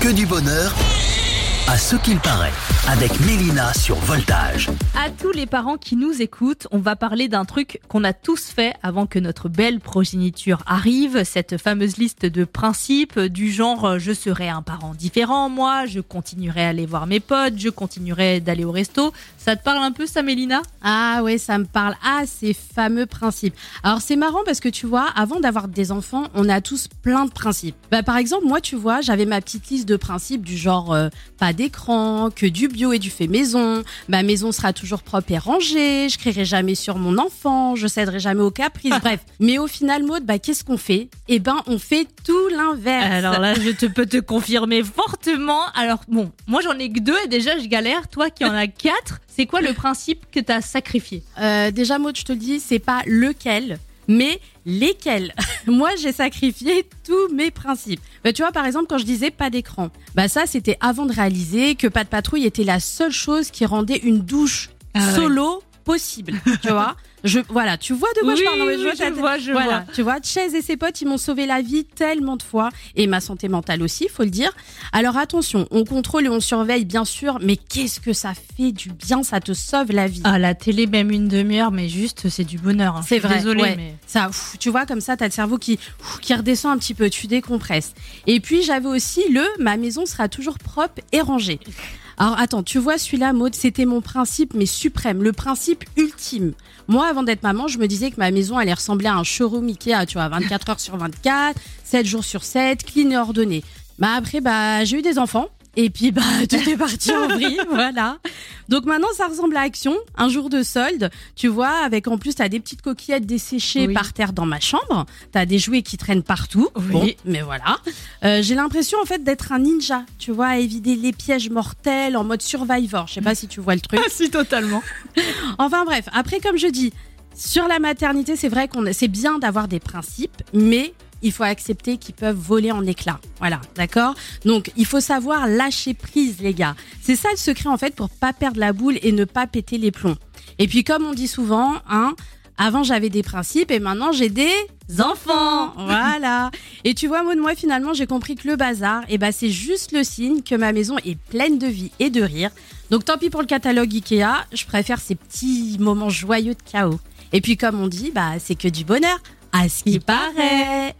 Que du bonheur à ce qu'il paraît avec Mélina sur Voltage. À tous les parents qui nous écoutent, on va parler d'un truc qu'on a tous fait avant que notre belle progéniture arrive, cette fameuse liste de principes du genre euh, je serai un parent différent, moi, je continuerai à aller voir mes potes, je continuerai d'aller au resto. Ça te parle un peu ça Mélina? Ah ouais, ça me parle. Ah, ces fameux principes. Alors c'est marrant parce que tu vois, avant d'avoir des enfants, on a tous plein de principes. Bah, par exemple, moi, tu vois, j'avais ma petite liste de principes du genre euh, pas d'écran, que du bio et du fait maison, ma maison sera toujours propre et rangée, je crierai jamais sur mon enfant, je céderai jamais aux caprices, bref. Mais au final, Maud, bah, qu'est-ce qu'on fait? Eh ben, on fait tout l'inverse. Alors là, je te peux te confirmer fortement. Alors bon, moi j'en ai que deux et déjà je galère. Toi qui en as quatre, c'est quoi le principe que t'as sacrifié? Euh, déjà, Maud, je te le dis, c'est pas lequel, mais lesquels. Moi, j'ai sacrifié tous mes principes. Bah, tu vois, par exemple, quand je disais pas d'écran, bah ça, c'était avant de réaliser que pas de patrouille était la seule chose qui rendait une douche Ah ouais. solo possible. tu vois je, voilà, tu vois de quoi je Oui, parle. Non, mais oui, vois je vois, je voilà, vois. Tu vois, Chaise et ses potes, ils m'ont sauvé la vie tellement de fois et ma santé mentale aussi, faut le dire. Alors attention, on contrôle et on surveille bien sûr, mais qu'est-ce que ça fait du bien, ça te sauve la vie. Ah la télé même une demi-heure, mais juste c'est du bonheur. hein. Je C'est vrai. Désolée, ouais. mais Ça, ouf, tu vois, comme ça, t'as le cerveau qui, ouf, qui redescend un petit peu, tu décompresses. Et puis, j'avais aussi le ma maison sera toujours propre et rangée. Alors, attends, tu vois, celui-là, Maud, c'était mon principe, mais suprême, le principe ultime. Moi, avant d'être maman, je me disais que ma maison allait ressembler à un showroom Ikea, tu vois, 24 heures sur 24, 7 jours sur 7, clean et ordonné. Bah, après, bah, j'ai eu des enfants. Et puis bah tout est parti en vrille, voilà. Donc maintenant ça ressemble à Action, un jour de solde, tu vois, avec en plus t'as des petites coquillettes desséchées Oui. par terre dans ma chambre, t'as des jouets qui traînent partout. Oui. Bon, mais voilà. Euh, J'ai l'impression en fait d'être un ninja, tu vois, à éviter les pièges mortels en mode Survivor. Je sais pas si tu vois le truc. si totalement. Enfin bref, après comme je dis, sur la maternité, c'est vrai qu'on c'est bien d'avoir des principes, mais il faut accepter qu'ils peuvent voler en éclats. Voilà, d'accord? Donc, il faut savoir lâcher prise, les gars. C'est ça le secret, en fait, pour pas perdre la boule et ne pas péter les plombs. Et puis, comme on dit souvent, hein, avant j'avais des principes et maintenant j'ai des enfants. Voilà. Et tu vois, moi, finalement, j'ai compris que le bazar, eh ben, c'est juste le signe que ma maison est pleine de vie et de rire. Donc, tant pis pour le catalogue Ikea, je préfère ces petits moments joyeux de chaos. Et puis, comme on dit, bah, c'est que du bonheur. À ce qui paraît.